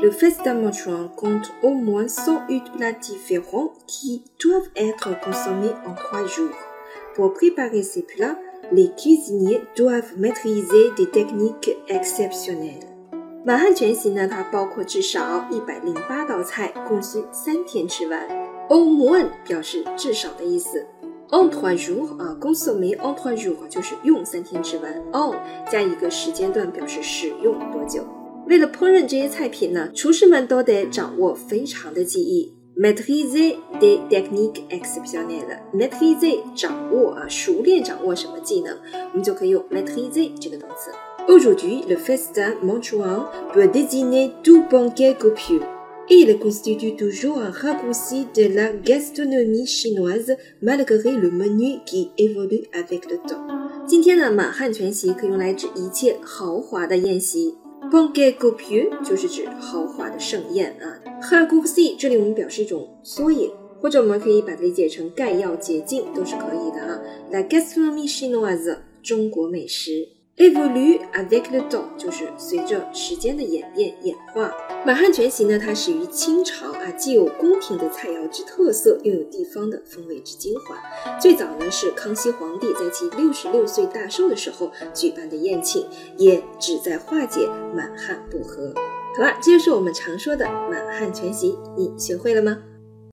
Le festin Montrouan compte au moins 108 plats différents qui doivent être consommés en trois jours. Pour préparer ces plats, les cuisiniers doivent maîtriser des techniques exceptionnelles. 满汉全席呢，它包括至少一百零八道菜，共需三天吃完。Au moins 表示至少的意思。En trois jours 啊，consommer en trois jours 就是用三天吃完。En 加一个时间段表示使用多久。 为了烹饪这些菜品呢，厨师们都得掌握非常的技艺，maîtriser des techniques exceptionnelles。maîtriser 掌握啊，熟练掌握什么技能，我们就可以用 maîtriser 这个动词。Aujourd'hui, le festin manchouan peut désigner tout banquet copieux. Il constitue toujours un raccourci de la gastronomie chinoise malgré le menu qui évolue avec le temps. 今天呢，满汉全席可以用来指一切豪华的宴席。Ponge gopiu 就是指豪华的盛宴啊。，Haku Ksi 这里我们表示一种缩影，或者我们可以把它理解成概要、捷径都是可以的啊。La gastronomie chinoise 中国美食。Evolue avec le temps 就是随着时间的演变演化。满汉全席呢，它始于清朝啊，既有宫廷的菜肴之特色，又有地方的风味之精华。最早呢是康熙皇帝在其六十六岁大寿的时候举办的宴请，也旨在化解满汉不和。好了，这就是我们常说的满汉全席，你学会了吗？